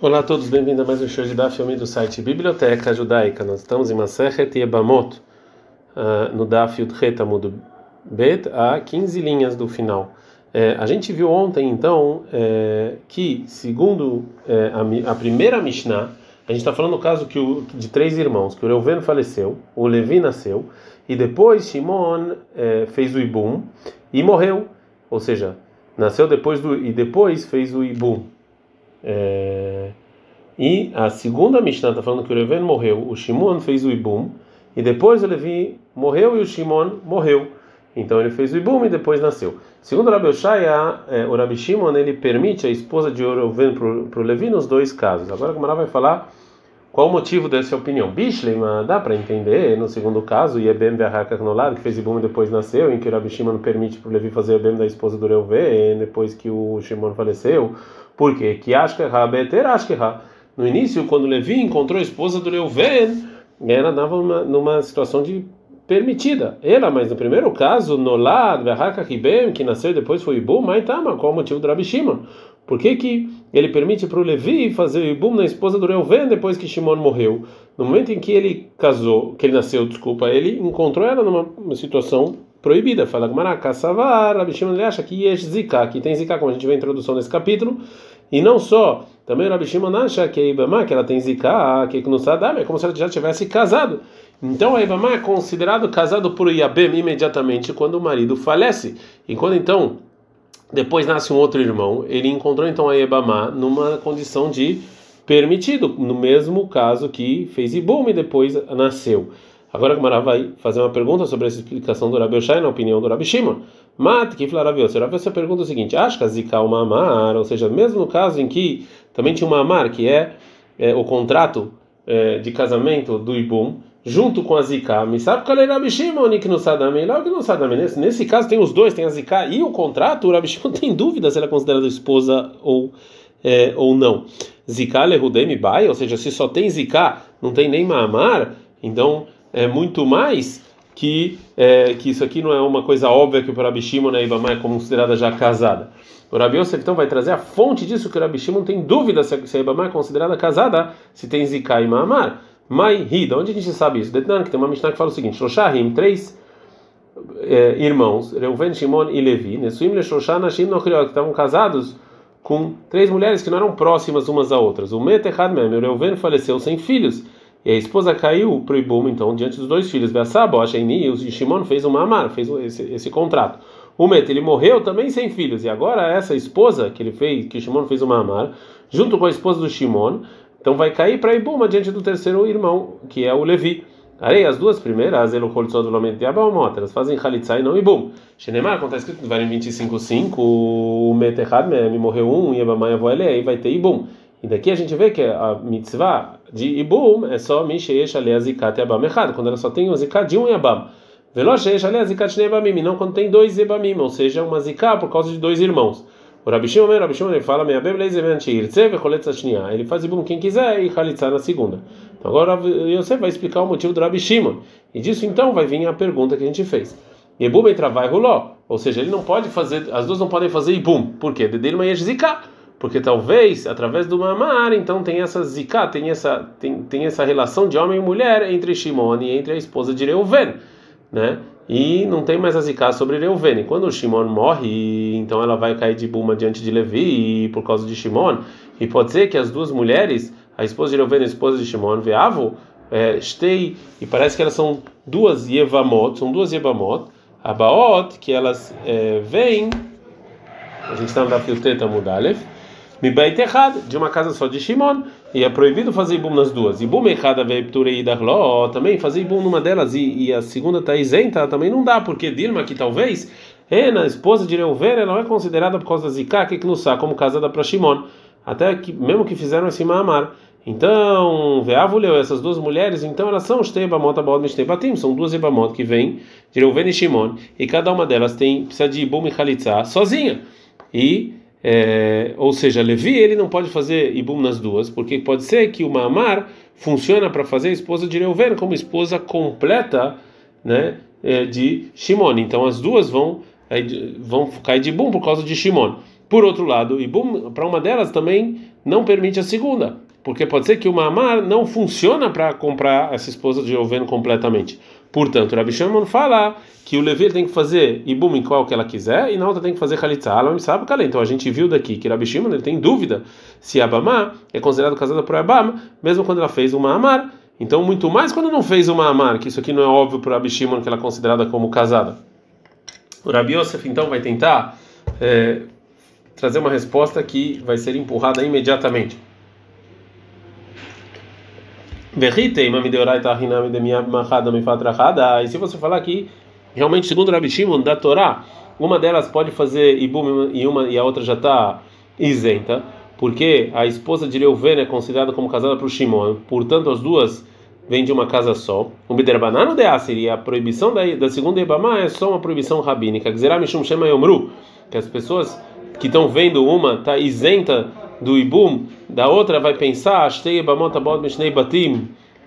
Olá a todos, bem-vindos a mais um show de Daf Yomi do site Biblioteca Judaica. Nós estamos em Masechet Yebamot, uh, no Daf Yudhet Amud Bet, a 15 linhas do final. É, a gente viu ontem, então, é, que, segundo é, a, a, primeira Mishnah, a gente está falando no caso que o, de três irmãos, que o Reuven faleceu, o Levi nasceu, e depois Shimon é, fez o Ibum e morreu. Ou seja, nasceu depois do. e depois fez o Ibum. É, e a segunda Mishnah está falando que o Reuven morreu, o Shimon fez o Ibum, e depois o Levi morreu e o Shimon morreu. Então ele fez o Ibum e depois nasceu. Segundo Rabi Oshaya, é, o Rabi Shimon ele permite a esposa de Reuven para o Levi nos dois casos. Agora o Gamara vai falar qual o motivo dessa opinião. Bishlema dá para entender no segundo caso, Yebem Be'ahakak Nolad, que fez Ibum e depois nasceu, em que o Rabi Shimon permite para o Levi fazer Ibum da esposa do Reuven depois que o Shimon faleceu. Por quê? Que Ashkeha Beter Ashkeha. No início, quando Levi encontrou a esposa do Reuven, ela estava numa, numa situação de permitida. Ela, mas no primeiro caso, Nolad, Verhaka Kibem, que nasceu depois foi Ibum, Maitama, qual o motivo do Rabi Shimon? Por que, que ele permite para o Levi fazer o Ibum na esposa do Reuven depois que Shimon morreu? No momento em que ele casou, que ele nasceu, desculpa, ele encontrou ela numa situação proibida. Fala Gmará, Kassavar, Rabi Shimon ele acha que Yesh Zika, que tem Zika, como a gente vê a introdução desse capítulo, e não só, também Rabi Shimon acha que a Ibama, que ela tem Zika, que no Sadam, é como se ela já tivesse casado. Então a Ibama é considerado casado por Yabem imediatamente quando o marido falece. E quando então, depois nasce um outro irmão, ele encontrou então a Ibama numa condição de permitido, no mesmo caso que fez Ibum e depois nasceu. Agora a Gamara vai fazer uma pergunta sobre essa explicação do Rabi Oshai, na opinião do Rabi Shimon. Mat, que Rabi Yossi. Rabi Yossi pergunta o seguinte: Ashka zika uma amar, ou seja, mesmo no caso em que também tinha uma amar, que é, é o contrato é, de casamento do Ibum, junto com a zika, me sabe qual é Rabi Shimon que no Sadame? Lá que no Sadame. Nesse, nesse caso tem os dois, tem a zika e o contrato. O Rabi Shimon tem dúvida se ela é considerada esposa ou, é, ou não. Zika lehudemi bai, ou seja, se só tem zika, não tem nem mamar, então é muito mais que é, que isso aqui não é uma coisa óbvia que o Rabi Shimon e a Ibama é considerada já casada. O Rabi Yosef então vai trazer a fonte disso que o Rabi Shimon tem dúvida se a, Ibama é considerada casada, se tem Zika e Maamar. Mai Rida, onde a gente sabe isso? Detan, que tem uma Mishnah que fala o seguinte: Shoshahim, três é, irmãos, Reuven, Shimon e Levi, Nesuim Leshosha Nashim Nochriot, que estavam casados com três mulheres que não eram próximas umas a outras. O Metechad Mem, o Reuven faleceu sem filhos. E a esposa caiu Ibum, então, diante dos dois filhos, Beassabo, Ashaini, e Shimon fez uma amar, fez esse, esse contrato. O Met, ele morreu também sem filhos, e agora essa esposa que ele fez, que Shimon fez uma amar, junto com a esposa do Shimon, então vai cair para Ibum, diante do terceiro irmão, que é o Levi. Arei, as duas primeiras, Eloholzod Lomet de Abalmot, elas fazem Khalitsa e não Ibum. Shenemar, como está escrito no Varim 25.5, o Metechad me morreu um, e Ebamai Avoele, aí vai ter Ibum. E daqui a gente vê que a mitzvah de Ibum é só Misheish Ale Azikat Yabam Echad, quando ela só tem o Zikat de um Yabam. Velosheish Ale Azikat Shnei Yabamim, não quando tem dois Yabamim, ou seja, uma Zikat por causa de dois irmãos. O Rabi Shimon, o Rabi Shimon, ele fala, Me'abem Leizemen Sheirtze Vecholetz Ashniya. Ele faz Ibum quem quiser e Chalitza na segunda. Então agora você vai explicar o motivo do Rabi Shimon. E disso então vai vir a pergunta que a gente fez. Ibum entra vai roló, ou seja, ele não pode fazer, as duas não podem fazer Ibum. Por quê? Dedele Mayesh Zikat porque talvez através do mamar então tem essa zika, tem essa tem, tem essa relação de homem e mulher entre Shimon e entre a esposa de Reuven, né? E não tem mais a zika sobre Reuven. E quando Shimon morre, então ela vai cair de buma diante de Levi por causa de Shimon. E pode ser que as duas mulheres, a esposa de Reuven e a esposa de Shimon, Veavo, é, e parece que elas são duas Yevamot, são duas Yevamot, Abaot, que elas é, vêm, a gente está no Dafil Teta Mudalef, Mibait errado, de uma casa só de Shimon, e é proibido fazer ibum nas duas. Ibum errada veipturei darló, também fazer ibum numa delas e, e a segunda está isenta, também não dá, porque Dilma, que talvez, é na esposa de Reuven, ela não é considerada por causa da Zika, que Knussá, como casada para Shimon, até que, mesmo que fizeram esse Maamar. Então, Veavuleu, essas duas mulheres, então elas são os Tebamot, Abod, Mishtebatim, são duas Ebamot que vêm de Reuven e Shimon, e cada uma delas tem, precisa de Ibum e Khalitza sozinha. E é, ou seja, Levi ele não pode fazer ibum nas duas, porque pode ser que o Mamar funciona para fazer a esposa de Reuven como esposa completa, né, é, de Shimon. Então as duas vão vão cair de ibum por causa de Shimon. Por outro lado, Ibum, para uma delas também não permite a segunda, porque pode ser que o Mamar não funciona para comprar essa esposa de Reuven completamente. Portanto, Rabi Shimon fala que o Levi tem que fazer Ibum em qual que ela quiser e na outra tem que fazer Khalitza. Ela sabe calei. Então a gente viu daqui que Rabi Shimon ele tem dúvida se Abamá é considerado casada por Abam, mesmo quando ela fez uma Amar. Então, muito mais quando não fez uma Amar, que isso aqui não é óbvio para Rabi Shimon que ela é considerada como casada. O Rabi Yosef então vai tentar é, trazer uma resposta que vai ser empurrada imediatamente. E se você falar que realmente segundo Rabi Shimon da Torá, uma delas pode fazer ibum e uma e a outra já está isenta, porque a esposa de Reuven é considerada como casada para o Shimon, portanto as duas vêm de uma casa só. O biderbanano de Asir e a proibição da, da segunda Ibama é só uma proibição rabínica. Que as pessoas que estão vendo uma está isenta do ibum, da outra vai pensar, se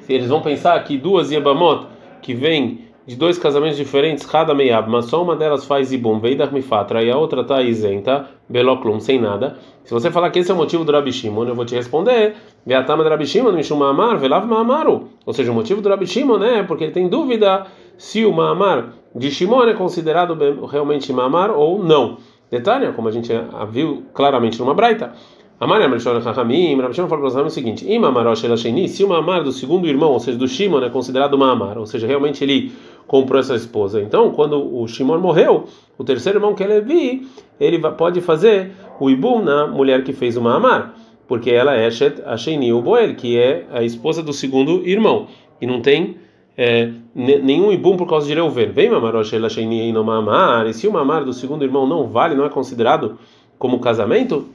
eles vão pensar que duas ibamot que vêm de dois casamentos diferentes, cada meiab, mas só uma delas faz ibum, veidach mifatra, e a outra está isenta, beloklum, sem nada. Se você falar que esse é o motivo do Rabi Shimon, eu vou te responder, veatama do Rabi Shimon, mishum ma'amar, velav ma'amaru. Ou seja, o motivo do Rabi Shimon é porque ele tem dúvida se o ma'amar de Shimon é considerado realmente ma'amar ou não. Detalhe, como a gente viu claramente numa braita. Amar Amrishon Chachamim, Rabshon falou para o seguinte: Ima Marosh Elasheni, se uma amar do segundo irmão, ou seja, do Shimon, é considerado uma amar, ou seja, realmente ele comprou essa esposa. Então, quando o Shimon morreu, o terceiro irmão que é Levi, ele pode fazer o Ibum na mulher que fez uma amar, porque ela é Shet Asheni Boel, que é a esposa do segundo irmão, e não tem é, nenhum ibum por causa de Reuven. Vem Mamarosh Elasheni no Mamar, e se o Mamar do segundo irmão não vale, não é considerado como casamento,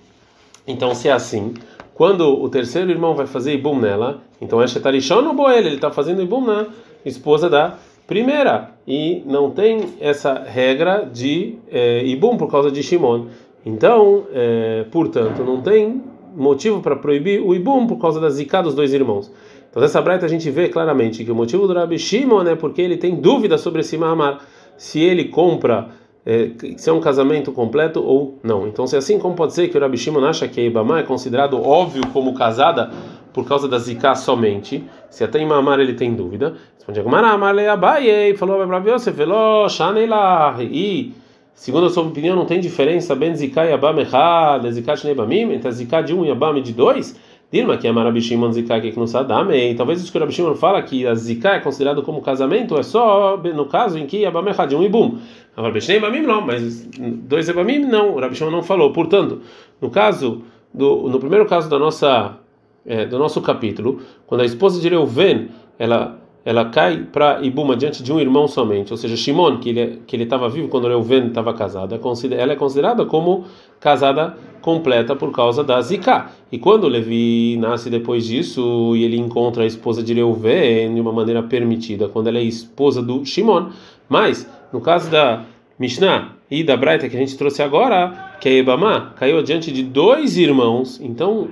então se é assim, quando o terceiro irmão vai fazer ibum nela, então é Shetarishon ou Boel, ele está fazendo ibum na esposa da primeira, e não tem essa regra de é, ibum por causa de Shimon. Então, é, portanto, não tem motivo para proibir o ibum por causa da zika dos dois irmãos. Então, nessa breita a gente vê claramente que o motivo do Rabi Shimon é porque ele tem dúvida sobre esse Mahamar, se ele compra, é, se é um casamento completo ou não. Então, se é assim, como pode ser que o Rabi Shimon acha que a Ibama é considerado óbvio como casada por causa da Zika somente, se até em Mahamar ele tem dúvida, responde Agumara, le Abaye, falou para Yosef, falou, Shaneilah, e segundo a sua opinião não tem diferença ben Zika e Abam Echad, Zika Shnebamim, entre Zika de um e Abam de dois? Dilma, que é Marabi Shimon Zika que não Sadame, talvez isso que o Rabi Shimon fala que a Zika é considerado como casamento é só no caso em que Abam de um Ibum. Agora, Beshnei Ebamim não, mas dois Ebamim não, o Rabi Shimon não falou. Portanto, no caso, do, no primeiro caso da nossa, é, do nosso capítulo, quando a esposa de Reuven, ela ela cai para Ibuma diante de um irmão somente, ou seja, Shimon, que ele que ele estava vivo quando Reuven estava casado, ela é considerada como casada completa por causa da Zika. E quando Levi nasce depois disso e ele encontra a esposa de Reuven de uma maneira permitida, quando ela é esposa do Shimon, mas no caso da Mishnah e da Braita que a gente trouxe agora, que é Ebamá, caiu diante de dois irmãos, então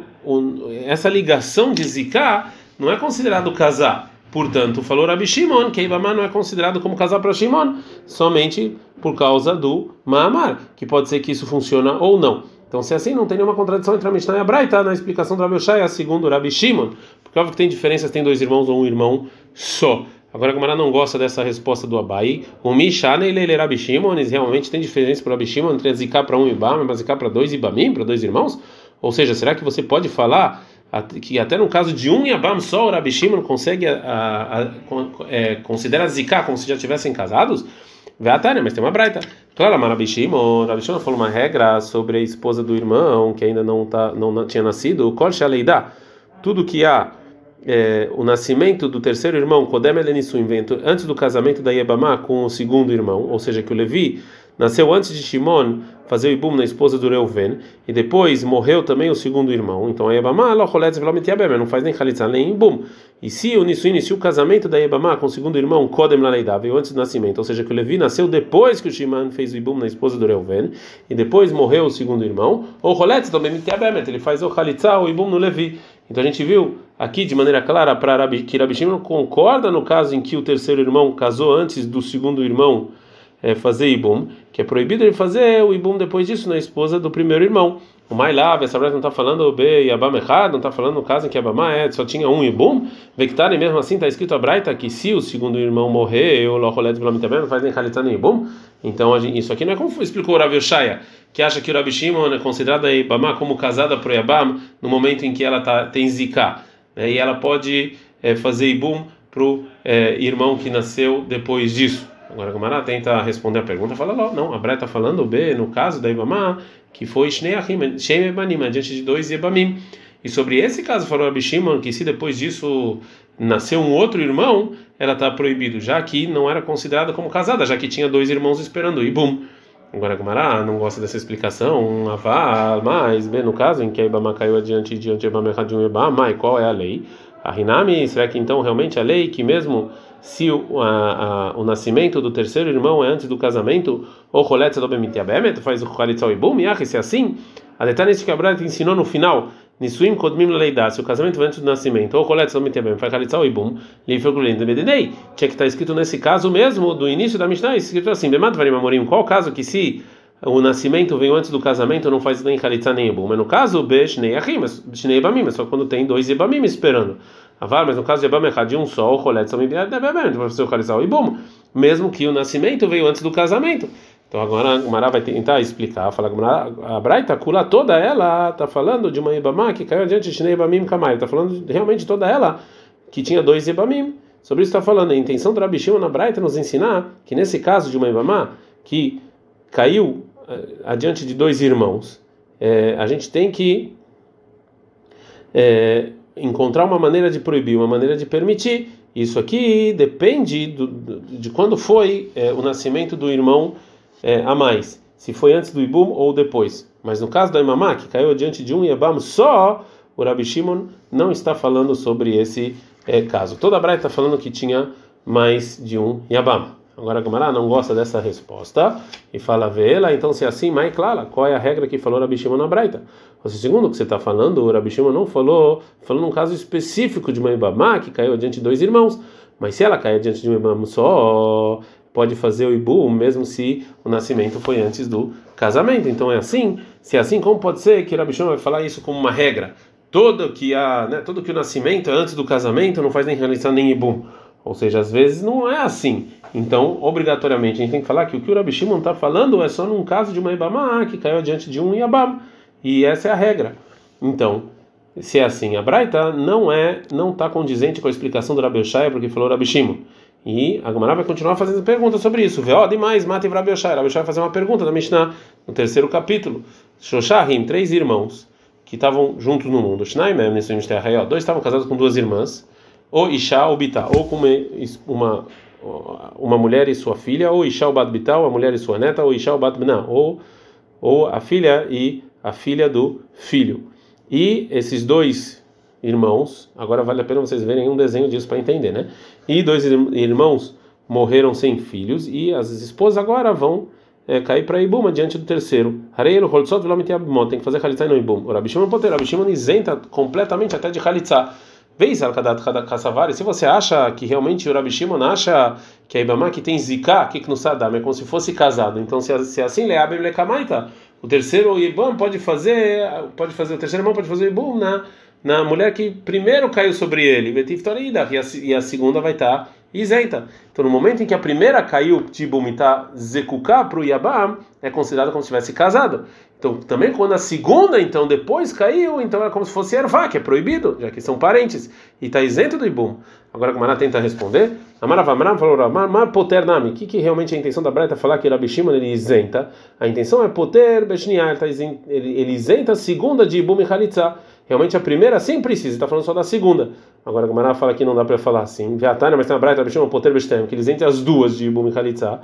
essa ligação de Zika não é considerado casar Portanto, falou Rabi Shimon que Ibama não é considerado como casal para Shimon, somente por causa do Maamar, que pode ser que isso funciona ou não. Então, se é assim, não tem nenhuma contradição entre a Mishnah e a Braita na explicação do Rabi Oshaya, segundo o Rabi Shimon, porque óbvio que tem diferenças, tem dois irmãos ou um irmão só. Agora, a Gamara não gosta dessa resposta do Abai. O Mishane e ele Rabi Shimon, realmente tem diferença para Rabi Shimon entre a Ziká para um Ibam e a Ziká para dois Ibamim, para dois irmãos? Ou seja, será que você pode falar que até no caso de um Yabam só, o Rabi Shimon consegue a, a, a, é, considera Zika como se já tivessem casados? Veatânia, mas tem uma braita. Claro, mas Rabi Shimon, Rabi Shimon falou uma regra sobre a esposa do irmão que ainda não, tá, não, não tinha nascido. O Kol Shaleidá, tudo que há é, o nascimento do terceiro irmão, Kodem Elenisu, antes do casamento da Yebamá com o segundo irmão, ou seja, que o Levi nasceu antes de Shimon fazer o ibum na esposa do Reuven, e depois morreu também o segundo irmão. Então a Yebamá não faz nem Khalitza nem ibum. E se o Nisuin, se o casamento da Yebamá com o segundo irmão, Kodem Laleidá, veio antes do nascimento, ou seja, que o Levi nasceu depois que o Shimon fez o ibum na esposa do Reuven, e depois morreu o segundo irmão, ou Roletz também ele faz o Khalitza, o ibum no Levi. Então a gente viu aqui de maneira clara para que Rabi Shimon concorda no caso em que o terceiro irmão casou antes do segundo irmão é, fazer ibum, que é proibido ele fazer o ibum depois disso na esposa do primeiro irmão. O Mailav, essa breta não está falando o B e Abam errado, não está falando no caso em que Abamá é, só tinha um ibum. Vectare mesmo assim está escrito a Braita que se o segundo irmão morrer, o Loholet também não faz nem Khalitza nem ibum. Então isso aqui não é como explicou o Rav que acha que o Rabi Shimon é considerada a Ibamá como casada para Yabam no momento em que ela tá, tem Zika. Né, e ela pode é, fazer ibum para o é, irmão que nasceu depois disso. Agora a Gamara tenta responder a pergunta, fala lá, não, a Bré está falando B, no caso da Ibamá, que foi Shnei Shem Ebanim, diante de dois Ibamim. E sobre esse caso falou Rabi Shimon que se depois disso nasceu um outro irmão, ela está proibido, já que não era considerada como casada, já que tinha dois irmãos esperando, e bum. Agora a Gamara não gosta dessa explicação, um aval, mas, bem, no caso em que a Ibama caiu adiante diante de Ibama de Ibama, qual é a lei? A Hinami, será que então realmente a lei que mesmo se o, a, a, o nascimento do terceiro irmão é antes do casamento, ou Rolet Sadobemitiabemet, faz o Khalitzal Ibum, e se é assim, a detalhe que a Brata ensinou no final, Nisuim Kodmim Leidá, se o casamento vem antes do nascimento, ou Rolet Sadobemitiabemet, faz Khalitzal Ibum, Lifergulendo Medidei, tinha que estar escrito nesse caso mesmo, do início da Mishnah, escrito assim, Bemat Varim Amorim, qual caso que se o nascimento veio antes do casamento, não faz nem Khalitza nem Ibum. Mas no caso, B, Shnei Achim, Shnei Ibamim, é só quando tem dois Ibamim esperando. Avar, mas no caso de Ibam Echad, de um só, o Rolet Bebem, vai ser o Khalitza o Ibum. Mesmo que o nascimento veio antes do casamento. Então agora a Gumara vai tentar explicar, fala a Braita Kula toda ela está falando de uma Ibamá que caiu adiante de Shnei Ibamim Kamai, está falando realmente toda ela que tinha dois Ibamim. Sobre isso está falando, a intenção do Rabi Shimon na Braita nos ensinar que nesse caso de uma Ibamá que caiu eh, adiante de dois irmãos, é, a gente tem que é, encontrar uma maneira de proibir, uma maneira de permitir. Isso aqui depende do, de quando foi é, o nascimento do irmão a mais, se foi antes do Ibum ou depois. Mas no caso da Imamá, que caiu diante de um Yabam só, o Rabi Shimon não está falando sobre esse caso. Toda a Braita está falando que tinha mais de um Yabam. Agora a Gamara não gosta dessa resposta e fala vê-la, então se é assim, mais clara, qual é a regra que falou Rabi Shimon na Braita? Seja, segundo o que você está falando, o Rabi Shimon não falou, falou num caso específico de uma Ibamá que caiu diante de dois irmãos, mas se ela cair diante de um Ibam só, pode fazer o Ibu, mesmo se o nascimento foi antes do casamento. Então é assim, se é assim, como pode ser que o Rabi Shimon vai falar isso como uma regra? Todo que, a, né, todo que o nascimento é antes do casamento não faz nem realizar nem Ibum. Ou seja, às vezes não é assim. Então, obrigatoriamente, a gente tem que falar que o que o Rabi Shimon está falando é só num caso de uma Ibamá que caiu adiante de um Yabam. E essa é a regra. Então, se é assim, a Braita não é, não está condizente com a explicação do Rabi Oshaya, porque falou Rabi. E a Gamara vai continuar fazendo perguntas sobre isso. Vê, ó, demais, mata e Rabi Oshaya. Rabi Oshaya vai fazer uma pergunta da Mishnah, no terceiro capítulo. Shoshahim, três irmãos que estavam juntos no mundo. Shnaimem, nesse dois estavam casados com duas irmãs ou Isha ou Bitá, ou com uma, uma mulher e sua filha, ou Isha ou Bat Bitá, ou a mulher e sua neta, ou Isha ou Bat Bná, ou, ou a filha e a filha do filho. E esses dois irmãos, agora vale a pena vocês verem um desenho disso para entender, né? E dois irmãos morreram sem filhos, e as esposas agora vão é, cair para Ibuma diante do terceiro. Hareiro, Holtzot, tem que fazer Khalitza e não Ibum. O Rabi Shimon Poter, Rabi Shimon isenta completamente até de Khalitza. Vez Kassavari, se você acha que realmente o Rabi Shimon acha que a Ibama que tem Zika, que no Sadam, é como se fosse casado. Então, se, se assim, Leabem Lekamaita, o terceiro Ibam pode fazer, pode fazer, o terceiro irmão pode fazer o Ibum na, na mulher que primeiro caiu sobre ele, e e a segunda vai estar tá isenta. Então, no momento em que a primeira caiu, Tibum, está Zekuká para o Yabam, é considerado como se tivesse casado. Então, também quando a segunda, então, depois caiu, então é como se fosse ervá, que é proibido, já que são parentes, e está isento do ibum. Agora, ela tenta responder, Amaravamram falou, Mar poter o que, que realmente é a intenção da Breta falar que Rabi Shimon ele isenta? A intenção é poter beshniá, ele, ele, isenta a segunda de ibum e halitza. Realmente a primeira sim precisa, está falando só da segunda. Agora, como ela fala que não dá para falar assim, Viatana, mas tem a Breta Rabi Shimon poter bestem, que eles entre as duas de ibum e halitza.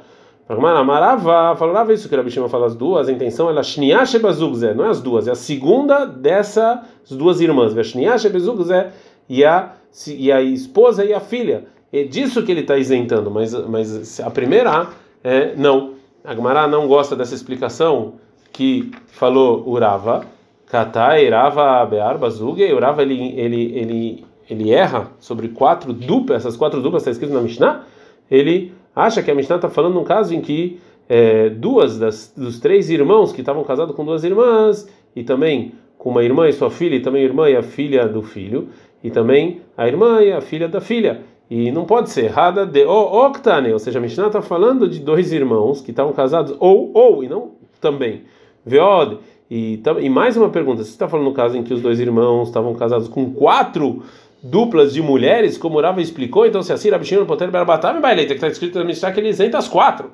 Marava, falava isso que o Rabi Shimon fala as duas, a intenção é Shniash Bezugzé, não é as duas, é a segunda dessas duas irmãs, Shniash Bezugzé e a, e a esposa e a filha. É disso que ele está isentando, mas, mas a primeira é não. A Gemara não gosta dessa explicação que falou Urava, Katai, Rava, Bear, Bazuge, Urava ele, ele, ele, ele erra sobre quatro duplas, essas quatro duplas está escrito na Mishnah, ele acha que a Mishnah está falando num caso em que é, duas das, dos três irmãos que estavam casados com duas irmãs, e também com uma irmã e sua filha, e também a irmã e a filha do filho, e também a irmã e a filha da filha. E não pode ser errada de octane, ou seja, a Mishnah está falando de dois irmãos que estavam casados ou ou e não também. Veod. E, e mais uma pergunta: você está falando no caso em que os dois irmãos estavam casados com quatro duplas de mulheres, como Rava explicou, então se assim Rabishimon Poter Berabatam Baileita, que está escrito na Mishnah que ele isenta as quatro.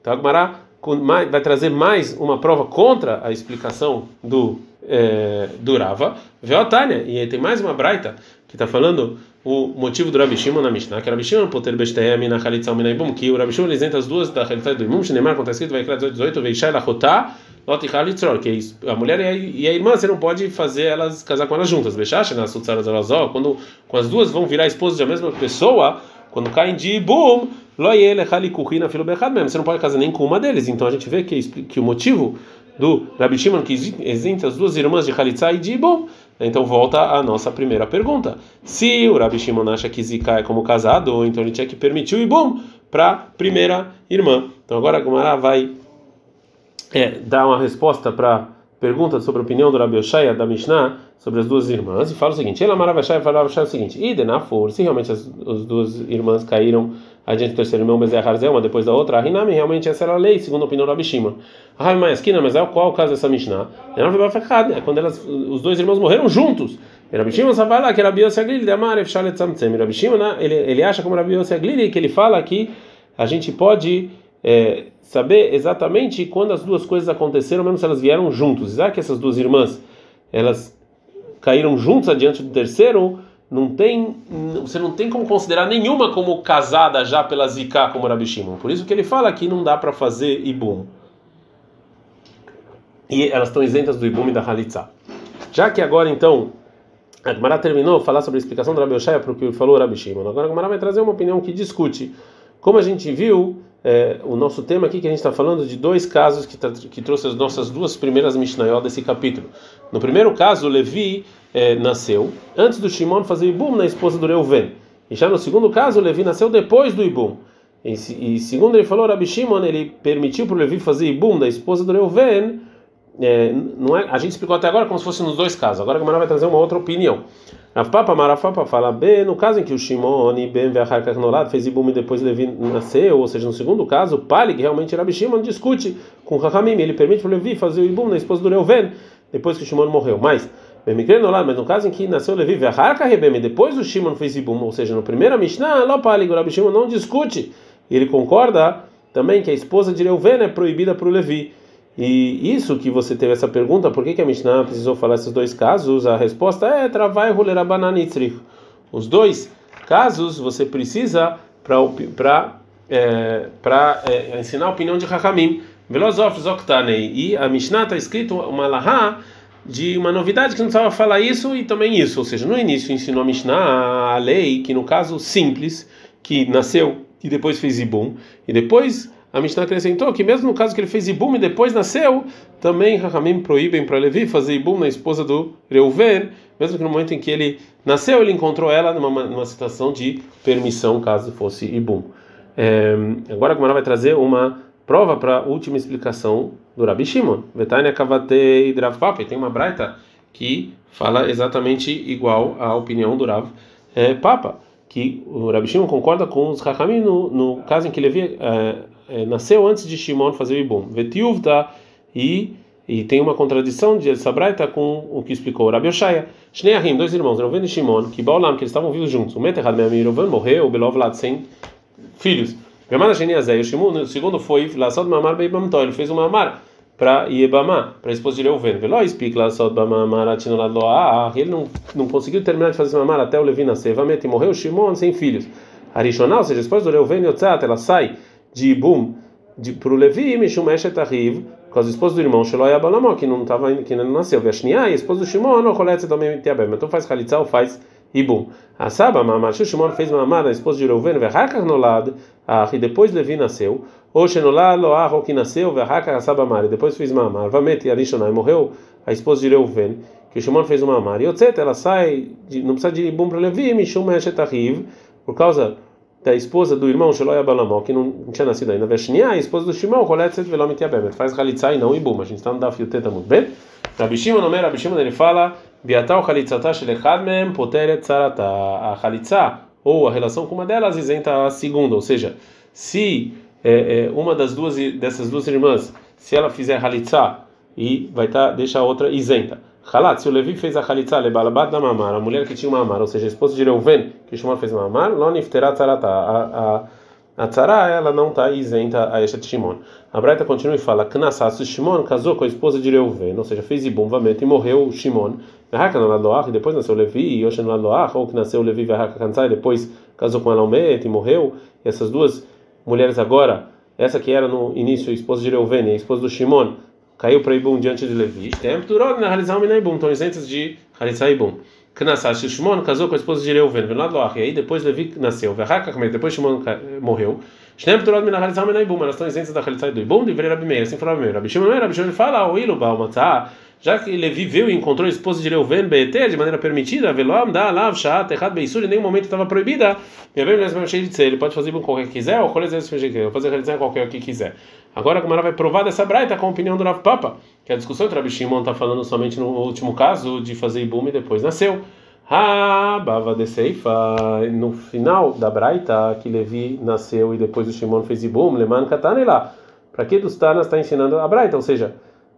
Então a Gemara vai trazer mais uma prova contra a explicação do, é, do Rava. Veotânia, e tem mais uma braita que está falando o motivo do Rabi Shimon na Mishnah, que Rabi Shimon poter besteem na chalitza mina ibum, que o Rabi Shimon isenta as duas da chalitza do imum, Shneimar, quando está escrito, vai 18, 18, veishai lachotá, lot chalitzror, que a mulher e a, irmã, você não pode fazer elas, casar com elas juntas, bechacha, na sutzaras elasó, quando, quando as duas vão virar esposas da mesma pessoa, quando caem de ibum, loyele halikuhi filo bechad mesmo, você não pode casar nem com uma deles, então a gente vê que, que o motivo do Rabi Shimon que isenta as duas irmãs de Khalitsa e de Ibom. Então volta a nossa primeira pergunta. Se o Rabi Shimon acha que Zika é como casado, então ele tinha que permitir o Ibom para a primeira irmã. Então agora a Gumara vai é, dar uma resposta para pergunta sobre a opinião do Rabi Oshaya da Mishnah sobre as duas irmãs e fala o seguinte: ela Maravashai falava o seguinte: Idenafur, se realmente as, as duas irmãs caíram adiante do terceiro irmão, Bezerra uma depois da outra, Rinami realmente essa era a lei, segundo a opinião do Rabi Shimon. A Rabi Mayaskina, mas é qual o caso dessa Mishnah? É quando elas, os dois irmãos morreram juntos. Só fala que ele, ele acha como Rabi Yossi Aglili, que ele fala que a gente pode é, saber exatamente quando as duas coisas aconteceram, mesmo se elas vieram juntos. Já que essas duas irmãs, elas caíram juntos adiante do terceiro, não tem, você não tem como considerar nenhuma como casada já pela Zika como Rabi Shimon. Por isso que ele fala que não dá para fazer ibum. E elas estão isentas do ibum e da halitza. Já que agora então a Gemara terminou falar sobre a explicação do Rabi Oshaya para o que falou Rabi Shimon. Agora a Gemara vai trazer uma opinião que discute. Como a gente viu, é, o nosso tema aqui que a gente está falando de dois casos que, que trouxe as nossas duas primeiras Mishnayot desse capítulo. No primeiro caso, Levi é, nasceu antes do Shimon fazer Ibum na esposa do Reuven. E já no segundo caso, Levi nasceu depois do Ibum. E, e segundo ele falou, Rabi Shimon, ele permitiu para o Levi fazer Ibum da esposa do Reuven. É, não é, a gente explicou até agora como se fosse nos dois casos. Agora a Gamara vai trazer uma outra opinião. Rav Papa Marafapa fala B, no caso em que o Shimon Ben Ve'achar fez Ibum e depois Levi nasceu, ou seja, no segundo caso, Palig realmente Rabi Shimon discute com Rahamim, ele permite para Levi fazer o Ibum na esposa do Reuven, depois que o Shimon morreu. Mas, mas no caso em que nasceu Levi Ve'achar Rebem, depois o Shimon fez Ibum, ou seja, no primeiro Mishnah, o Palig, Rabi Shimon não discute, ele concorda também que a esposa de Reuven é proibida para o Levi. E isso que você teve essa pergunta, por que, que a Mishnah precisou falar esses dois casos? A resposta é Travai Rulerabanaниtzrich. Os dois casos você precisa para é, é, ensinar a opinião de Hakamim. Velozof Zoktanei. E a Mishnah está escrito uma lahá de uma novidade que não precisava falar isso e também isso. Ou seja, no início ensinou a Mishnah a lei, que no caso simples, que nasceu e depois fez Ibum, e depois a Mishnah acrescentou que mesmo no caso que ele fez Ibum e depois nasceu, também Rahamim proíbem para Levi fazer Ibum na esposa do Reuven, mesmo que no momento em que ele nasceu, ele encontrou ela numa, numa situação de permissão, caso fosse Ibum. É, agora a Gemara vai trazer uma prova para a última explicação do Rabi Shimon. Vetania Kavatei Drav Papa. Tem uma braita que fala exatamente igual à opinião do Rav é, Papa, que o Rabi Shimon concorda com os Rahamim no, no caso em que Levi é, é, nasceu antes de Shimon fazer o Ibum. Vetiuvda e e tem uma contradição de Sabraita com o que explicou Rabi Oshaya. Shnei Ahim, dois irmãos, Reuven e Shimon, que Baolam, que eles estavam vivos juntos. O Meterhad Me'amir Reuven morreu, Belov Lad, sem filhos. Gemana Sheni Azei, o Shimon, o segundo foi Lassod Mamar Beibamto, ele fez uma Mamar para Iebamá, para a esposa de Reuven. Velo Spik Lassod Mamar Atinolad Loah, ele não, não conseguiu terminar de fazer Mamar até o Levi nascer. Vamete morreu Shimon sem filhos. Arishonal, ou seja, a esposa do Reuven Yotzat, ela sai de Ibum para o Levi, Mishum Eshet Ahiv, com as esposas do irmão Sheloi Abalamó, que não estava que não nasceu, Veshniá, a esposa do Shimon, não colete também Tiabem, então faz Khalitza ou faz Ibum. A Saba, Mamar, Shimon fez Mamar, a esposa de Reuven, Verhakar Nolad, e depois Levi nasceu, Shenolad Loah, que nasceu, Verhakar Saba Mari, depois fez Mamar, Vamet Yarishonai, morreu a esposa de Reuven, que o Shimon fez uma e Otzet, ela sai, não precisa de Ibum para Levi, Mishum Eshet Ahiv, por causa da esposa do irmão Sheloy Abalamó, que não tinha nascido ainda, Veshnia, a esposa do Shimon, Koletzet Velom Tiabem, faz Halitzá e não Ibum. A gente está no Daf Yuteta muito bem. Rabi Shimon, nome Rabi Shimon, ele fala, Biatal Halitzata Shelechad Mem Poteret Tzarata. A Halitzá, ou a relação com uma delas, isenta a segunda, ou seja, se é, é, uma das duas dessas duas irmãs, se ela fizer Halitzá, e vai tá, deixa a outra isenta. Halat, se o Levi fez a Halitzá, lebalabat da mamar, a mulher que tinha uma mamar, ou seja, a esposa de Reuven, que Shimon fez uma mamar, lo nifterat tzarata, a a tzara, ela não está isenta a Eshet Shimon. A Braita continua e fala: Knassas Shimon casou com a esposa de Reuven, ou seja, fez Ibum, e morreu Shimon. No Ladoach, e depois nasceu Levi, e Yoshen no Ladoach, ou que nasceu Levi Kansai, depois casou com ela Almet e morreu. E essas duas mulheres agora, essa que era no início a esposa de Reuven e a esposa do Shimon, caiu para Ibum diante de Levi. Tempo na realizar o Ibum, estão isentas de realizar Ibum. Knasash Shimon casou com a esposa de Reuven, e aí depois Levi nasceu, depois Shimon morreu. Shnem Turot Minahalizam Menaibum, elas estão isentas da Khalitzai do Ibum, livrei Rabi Meir, assim falava Meir. Rabi Shimon Meir, fala, o Ilu Baumatzah, já que Levi viu e encontrou a esposa de Reuven, Beeter, de maneira permitida, Velom, Da, Lav, Shat, Errad, Beisur, em nenhum momento estava proibida, minha vez mesmo cheio de ser, ele pode fazer Ibum qualquer que quiser, ou qualquer que quiser, fazer Khalitzai qualquer que quiser. Agora a Gumara vai provar dessa braita com a opinião do Rav Papa, que a discussão entre Rabi Shimon está falando somente no último caso de fazer Ibum e depois nasceu. Ah, Bava de Seifa, no final da Braita, que Levi nasceu e depois o Shimon fez Ibum, Leman Katane lá. Para que dos Tanas está ensinando a Braita? Ou seja,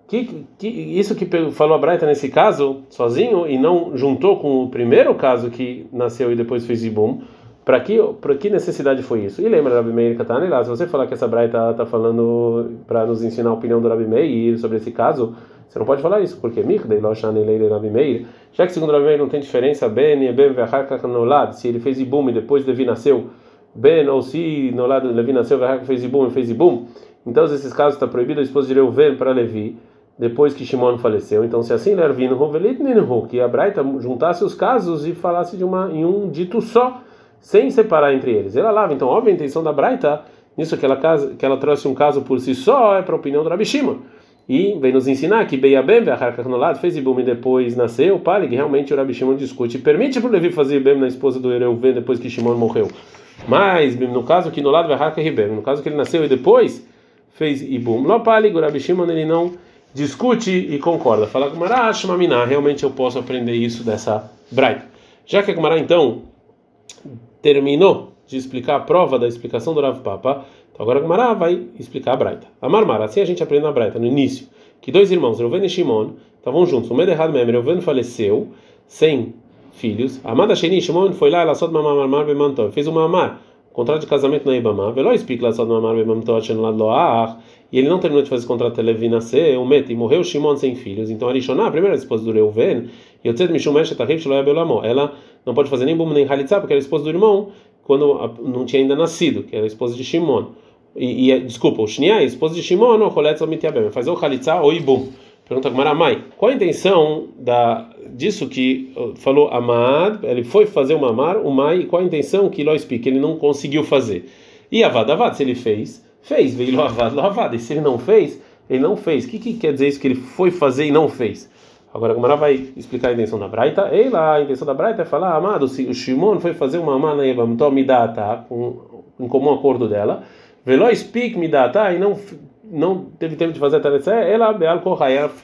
que, que, isso que falou a Braita nesse caso, sozinho, e não juntou com o primeiro caso que nasceu e depois fez Ibum, para que, que necessidade foi isso? E lembra Rabi Meir Katane lá, se você falar que essa Braita está falando para nos ensinar a opinião do Rabi Meir sobre esse caso, você não pode falar isso, porque Meir, já que segundo Rabi Meir não tem diferença, Ben e Ben Vehakak Nolad, se ele fez Ibum e depois Levi nasceu, Ben ou se Nolad Levi nasceu, Vehakak fez Ibum e fez Ibum, então esses casos está proibido a esposa de Reuven para Levi, depois que Shimon faleceu. Então, se assim Lervin Rovelit Ninhu, que a Braita juntasse os casos e falasse de uma em um dito só, sem separar entre eles. Ela lava, então, óbvia a intenção da Braita, nisso que ela, que ela trouxe um caso por si só, é para a opinião do Rabi Shimon. E vem nos ensinar que Beiabem, no lado, fez Ibum e depois nasceu, Palig, realmente o Rabi Shimon discute. Permite para o Levi fazer Ibem na esposa do Ereuven depois que Shimon morreu. Mas, no caso que no lado vai Ribem, no caso que ele nasceu e depois fez Ibum, Lo Palig, o Rabi Shimon ele não discute e concorda. Fala com Mará, Shmaminá, realmente eu posso aprender isso dessa Braita. Já que a Gumará então terminou de explicar a prova da explicação do Rav Papa, então agora a Gemara vai explicar a Braita. A Marmara, assim a gente aprende na Braita, no início, que dois irmãos, Reuven e Shimon, estavam juntos. O medo errado mesmo, Reuven faleceu, sem filhos. A Amada Sheni, Shimon foi lá, ela só de mamar marmar bemantó, fez uma mamar, contrato de casamento na Ibama, veló explica lá só de mamar bemantó, loar, e ele não terminou de fazer esse contrato, ele vi nascer, o met, e morreu Shimon sem filhos. Então a Rishoná, a primeira esposa do Reuven, e o Tzed Mishum Meshet Ahiv ela não pode fazer nem bum nem halitzá, porque era esposa do irmão, quando não tinha ainda nascido, que era a esposa de Shimon e, e desculpa, o Shnia, esposa de Shimon, ou Choletz ou Mitiabem, fazer o Khalitza ou Ibum. Pergunta com Maramai, qual a intenção da, disso que falou Amad, ele foi fazer o Mamar, o Mai, qual a intenção que Lo que ele não conseguiu fazer? E Avad, Avad, se ele fez, fez, veio Lo Avad, Lo Avad, e se ele não fez, ele não fez. O que, que quer dizer isso que ele foi fazer e não fez? Agora a Gemara vai explicar a intenção da Braita. Ei lá, a intenção da Braita é falar, amado, o Shimon foi fazer uma mana me dá, tá? Com, em comum acordo dela. Velo speak me dá, tá? E não não teve tempo de fazer a tarefa, ela beal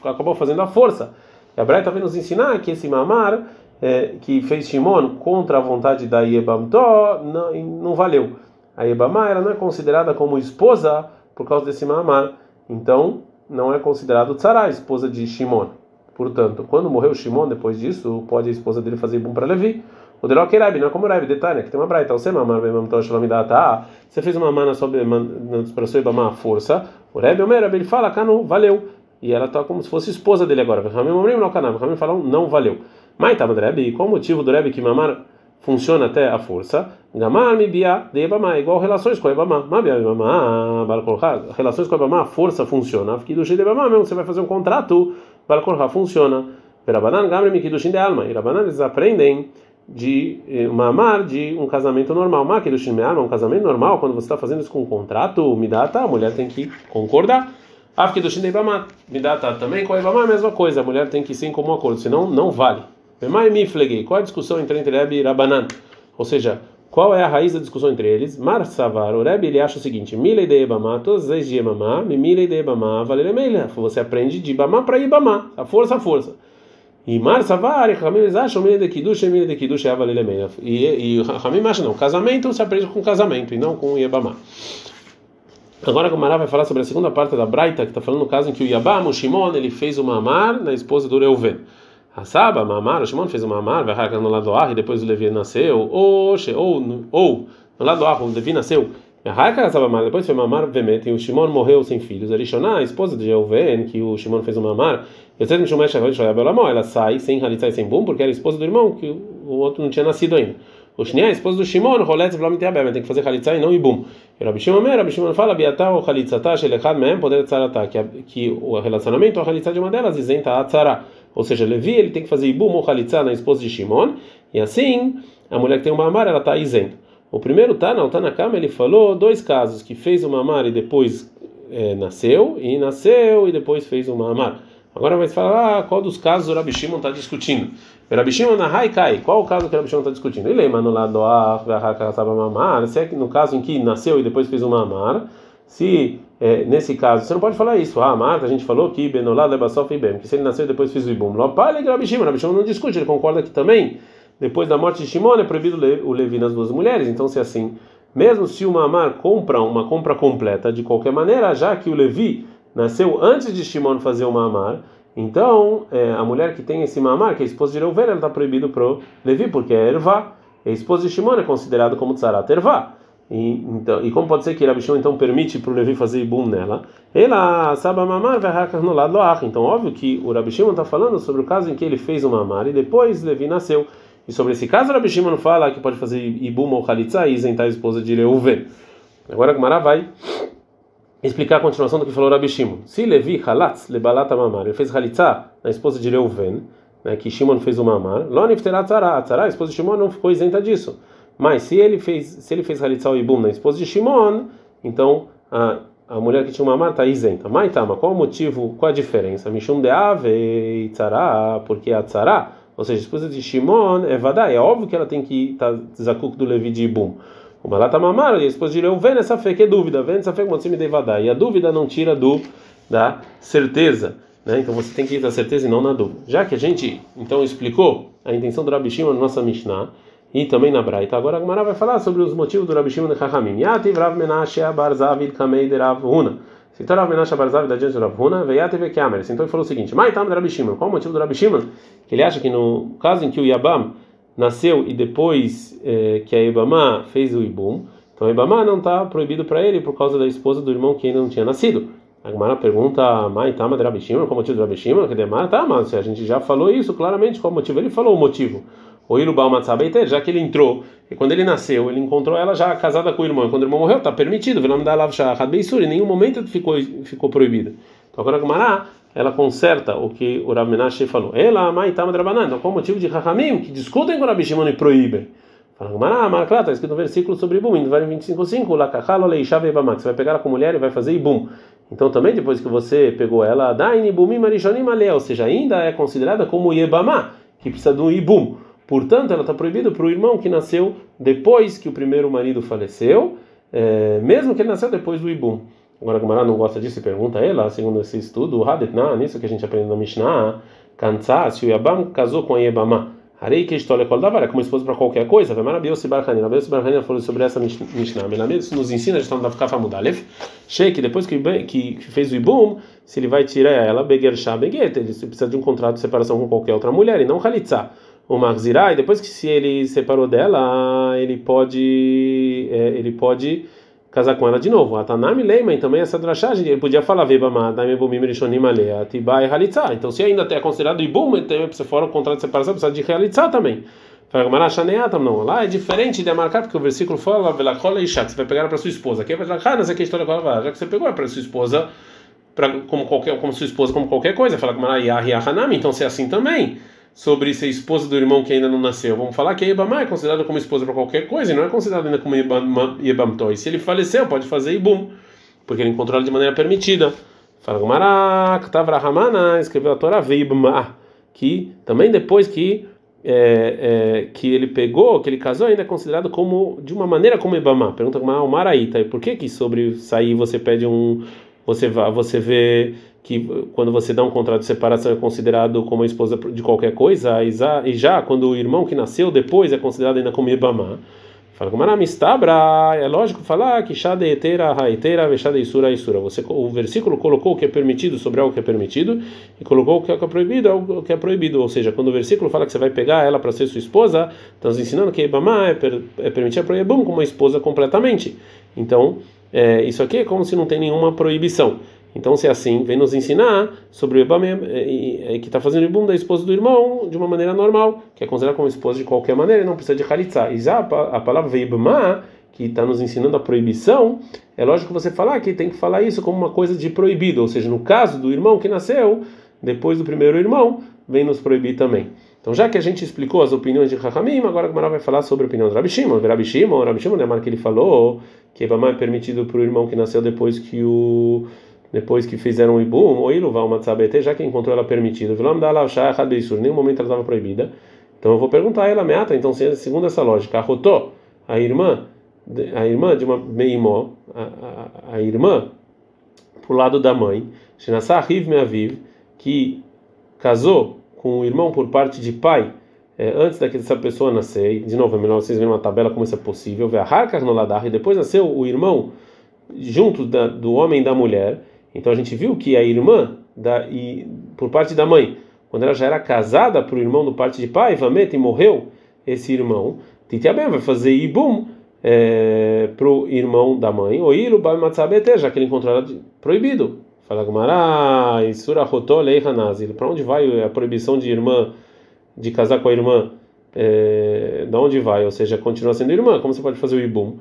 acabou fazendo a força. E a Braita vem nos ensinar que esse mamar é, que fez Shimon contra a vontade da Yebamtó não, não valeu. A Yebamá ela não é considerada como esposa por causa desse mamar. Então não é considerado Tzara, esposa de Shimon. Portanto, quando morreu Shimon, depois disso, pode a esposa dele fazer bom para Levi. O Deló que Rabi, não é como Rabi, detalhe, que tem uma braita. Você mamar bem mamar shalom tá? Você fez uma mana sobre para sua ibama força. O Rabi, o Rabi, ele fala, canu, valeu. E ela está como se fosse esposa dele agora. Ramim, Mamrim, não. Ramim falam, não valeu. Mas tá, Rabi, qual o motivo do Rabi que mamar funciona até a força? Gamar, mibia, de ibama, igual relações com a ibama. Mabia, ibama, relações com a ibama, a força funciona. Jeito de ibama mesmo, você vai fazer um contrato, para funciona. Perabanan, gamre, mikidushin de alma. E Rabanan, eles aprendem de eh, uma amar de um casamento normal. Uma do Shimear, um casamento normal, quando você está fazendo isso com um contrato, midata, a mulher tem que concordar. Afke do Shinebamat, midata também, com a Ibama a mesma coisa, a mulher tem que sim como um acordo, senão não vale. Memai Miflegi, qual a discussão entre entre Rebbe e Rabanan? Ou seja, Qual é a raiz da discussão entre eles? Mar Savar, o Rebbe ele acha o seguinte: Milei de Ebamá, todas as de Ebamá, Milei de Ebamá, Valeremeila. Você aprende de Ibamá para Ibamá, a força, a força. E Mar Savar, eles acham Milei de Kiddush, Milei de Kiddush, Valeremeila. E, e Ramim acha não, casamento se aprende com casamento e não com Ibamá. Agora a Mará vai falar sobre a segunda parte da Braita, que está falando no caso em que o Yabam, o Shimon, ele fez uma amar na esposa do Reuven. Saba, Mamar, o Shimon fez uma Mamar, vai no lado A e depois o Levi nasceu, ou, ou, ou no lado A o Levi nasceu, depois foi Mamar, Vemet, e o Shimon morreu sem filhos. A Rishoná, a esposa de Reuven, que o Shimon fez uma Mamar, ela sai sem Halitza e sem Bum, porque era esposa do irmão, que o outro não tinha nascido ainda. O Shnia, a esposa do Shimon, Roletz Vlam Teabem, tem que fazer Halitza e não Ibum. E Rabi Shimon, Rabi Shimon fala, Biatá ou Halitzatá, Shelechad Mehem, poder Tzarata, que o relacionamento, a Halitza de uma delas, isenta a Tzara. Ou seja, Levi, ele tem que fazer Ibum ou Halitza na esposa de Shimon, e assim, a mulher que tem uma Amar, ela está isenta. O primeiro Tana, o Tanakama, ele falou dois casos, que fez uma Amar e depois é, nasceu, e nasceu e depois fez uma Amar. Agora vai falar ah, qual dos casos o Rabi Shimon está discutindo. Rabi Shimon na Haikai, qual o caso que o Rabi Shimon está discutindo? Ele lembra no lado do se é no caso em que nasceu e depois fez uma Amar, se é, nesse caso, você não pode falar isso. Ah, Marta, a gente falou que Benolá Lebasof e Bem, que se ele nasceu e depois fez o Ibum. Lopale Rabi Shimon, Rabi Shimon não discute, ele concorda que também, depois da morte de Shimon, é proibido o Levi nas duas mulheres. Então, se é assim, mesmo se uma Amar compra uma compra completa, de qualquer maneira, já que o Levi nasceu antes de Shimon fazer uma Amar, então é, a mulher que tem esse Mamar, que é a esposa de Reuven, ela está proibido pro Levi, porque é Ervá. A esposa de Shimon é considerada como Tzarat Ervá. E, então, e como pode ser que Rabi Shimon então permite para o Levi fazer ibum nela? Ela sabe mamar no lado do Então, óbvio que o Rabi Shimon está falando sobre o caso em que ele fez o mamar e depois Levi nasceu. E sobre esse caso, o Rabi Shimon fala que pode fazer ibum ou halitza e isentar a esposa de Reuven. Agora Gumara vai explicar a continuação do que falou Rabi Shimon. Se Levi halatz lebalata mamar, ele fez halitza na esposa de Reuven, né, que Shimon fez o mamar, lo nifterat tzara, a esposa de Shimon não ficou isenta disso. Mas se ele fez, se ele fez Halitzal Ibum na esposa de Shimon, então a, a mulher que tinha uma marta está isenta. Maitama, qual o motivo, qual a diferença? Mishum de ave e tzara, porque a tzara, ou seja, a esposa de Shimon é vadai, é óbvio que ela tem que estar tá, zakuk do Levi de Ibum. O Malata Mamar, e a esposa de Reuven, essa fé que é dúvida, vem essa fé que me dei vadai. E a dúvida não tira do da certeza. Né? Então você tem que ir da certeza e não na dúvida. Já que a gente então explicou a intenção do Rabi Shimon na nossa Mishnah, e também na Braita. Agora a Gemara vai falar sobre os motivos do Rabi Shimon de Chachamim. Yativ Rav Menashe Abarzavid Kamei de Rav Huna. Então Rav Menashe Abarzavid da diante do Rav Huna, Veyativ Keamer. Então ele falou o seguinte: Maitam de Rabi Shimon. Qual o motivo do Rabi Shimon? Que ele acha que no caso em que o Yabam nasceu e depois eh, que a Ibama fez o Ibum, então a Ibama não está proibido para ele por causa da esposa do irmão que ainda não tinha nascido. A Gemara pergunta, Mãe, Tama de Rabi Shimon, qual o motivo do Rabi Shimon? Que demara, tá, mas a gente já falou isso claramente, qual o motivo? Ele falou o motivo o Ilubal Matzabeiter, já que ele entrou, e quando ele nasceu, ele encontrou ela já casada com o irmão, e quando o irmão morreu, está permitido, Beisur, em nenhum momento ficou, ficou proibida. Então agora Gumará, ela conserta o que o Rav Menashe falou. Ela, Maitama Drabanan, então qual o motivo de Rahamim, que discutem com o Rabi Shimon e proíbem? Fala Gumará, Marclá, está escrito no versículo sobre Ibum, em 25.5, Lakachalo Leishave Ibamak, você vai pegar ela com mulher e vai fazer Ibum. Então também depois que você pegou ela, Dain Ibumim Marishonim Ale, ou seja, ainda é considerada como Yebamá, que precisa de um Ibum. Portanto, ela está proibida para o irmão que nasceu depois que o primeiro marido faleceu, é, mesmo que ele nasceu depois do Ibum. Agora a Gamara não gosta disso e pergunta a ela, segundo esse estudo, o Hadetna, nisso que a gente aprende na Mishnah, Kansa, se o Yabam casou com a Yebama, Harei que história qual dava, como esposa para qualquer coisa, vai maravilhoso Barhani. Rabiose Barhani falou sobre essa Mishnah. Melamed nos ensina, a gente não ficar famudalef. Sheik, depois que, que fez o Ibum, se ele vai tirar ela, Beger Shah Beget, ele precisa de um contrato de separação com qualquer outra mulher e não Halitzah o Marzirá, e depois que se ele separou dela, ele pode é, ele pode casar com ela de novo. A Tanami Leiman também essa drachagem, ele podia falar Vebama, Daime Bumim Rishonim Alea, Tibai Halitzá. Então se ainda é considerado Ibum, então se for um contrato de separação, precisa de Halitzá também. Não, lá é diferente de marcar, porque o versículo fala, Velachola e você vai pegar para sua esposa. Aqui falar, nessa aqui a história já que você pegou é para sua esposa, pra, como, qualquer, como sua esposa, como qualquer coisa. Fala, então se é assim também sobre ser esposa do irmão que ainda não nasceu. Vamos falar que a Ibama é considerada como esposa para qualquer coisa e não é considerada ainda como Ibamtoi. Se ele faleceu, pode fazer Ibum, porque ele encontrou ela de maneira permitida. Fala Gumarak, Tavrahamana, escreveu a Torá Veibma, que também depois que é, é, que ele pegou, que ele casou, ainda é considerado como de uma maneira como Ibama. Pergunta o Maraíta, e por que que sobre sair você pede um você você vê que quando você dá um contrato de separação é considerado como a esposa de qualquer coisa, e já quando o irmão que nasceu depois é considerado ainda como Ibama. Fala como mistabra, é lógico falar que shade etera haetera veshade isura isura. Você o versículo colocou o que é permitido sobre algo que é permitido e colocou o que é proibido algo que é proibido, ou seja, quando o versículo fala que você vai pegar ela para ser sua esposa, está nos ensinando que Ibama é, per, é permitir proibir como uma esposa completamente. Então, é, isso aqui é como se não tem nenhuma proibição. Então, se é assim, vem nos ensinar sobre o Ibam, é, é, que está fazendo o Ibum da esposa do irmão de uma maneira normal, que é considerada como esposa de qualquer maneira e não precisa de Khalitsa. E já a palavra Ibma, que está nos ensinando a proibição, é lógico você falar que tem que falar isso como uma coisa de proibido, ou seja, no caso do irmão que nasceu depois do primeiro irmão, vem nos proibir também. Então, já que a gente explicou as opiniões de Rahamim, agora a Gemara vai falar sobre a opinião do Rabi Shimon. Rabi Shimon, Rabi Shimon, né, que ele falou que Ibama é permitido para o irmão que nasceu depois que o depois que fizeram o ibum, ou iluvar uma tzabete, já que encontrou ela permitida, vilam dala shachad beisur, nenhum momento ela estava proibida. Então eu vou perguntar a ela, meata, então segundo essa lógica, a Rotó, a irmã, a irmã de uma meimó, a, a, a irmã pro lado da mãe, Shinasah Riv Meaviv, que casou com o irmão por parte de pai, é, antes dessa pessoa nascer, de novo, é melhor vocês verem uma tabela como isso é possível, ver a e depois nasceu o irmão junto da, do homem e da mulher, então a gente viu que a irmã da, e, por parte da mãe, quando ela já era casada para o irmão do parte de pai, e morreu esse irmão, Titiabem vai fazer Ibum é, para o irmão da mãe, ou já que ele encontrou ela proibido. Fala Gumara, Isura Rotolei Hanazil. Para onde vai a proibição de irmã, de casar com a irmã? É, da onde vai? Ou seja, continua sendo irmã. Como você pode fazer o Ibum?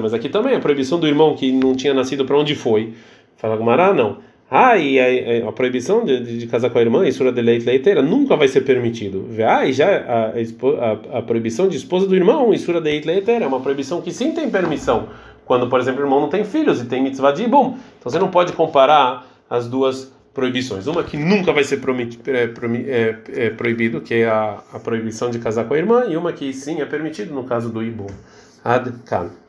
Mas aqui também a proibição do irmão que não tinha nascido para onde foi. Fala Gumara, não. Ah, e a, a proibição de, de, de, casar com a irmã, Isura de leite leiteira, nunca vai ser permitido. Ah, e já a, a, a, proibição de esposa do irmão, Isura de leite leiteira, é uma proibição que sim tem permissão. Quando, por exemplo, o irmão não tem filhos e tem mitzvah de ibum. Então você não pode comparar as duas proibições. Uma que nunca vai ser é, é, é, proibido, que é a, a proibição de casar com a irmã, e uma que sim é permitido no caso do ibum. Ad kan.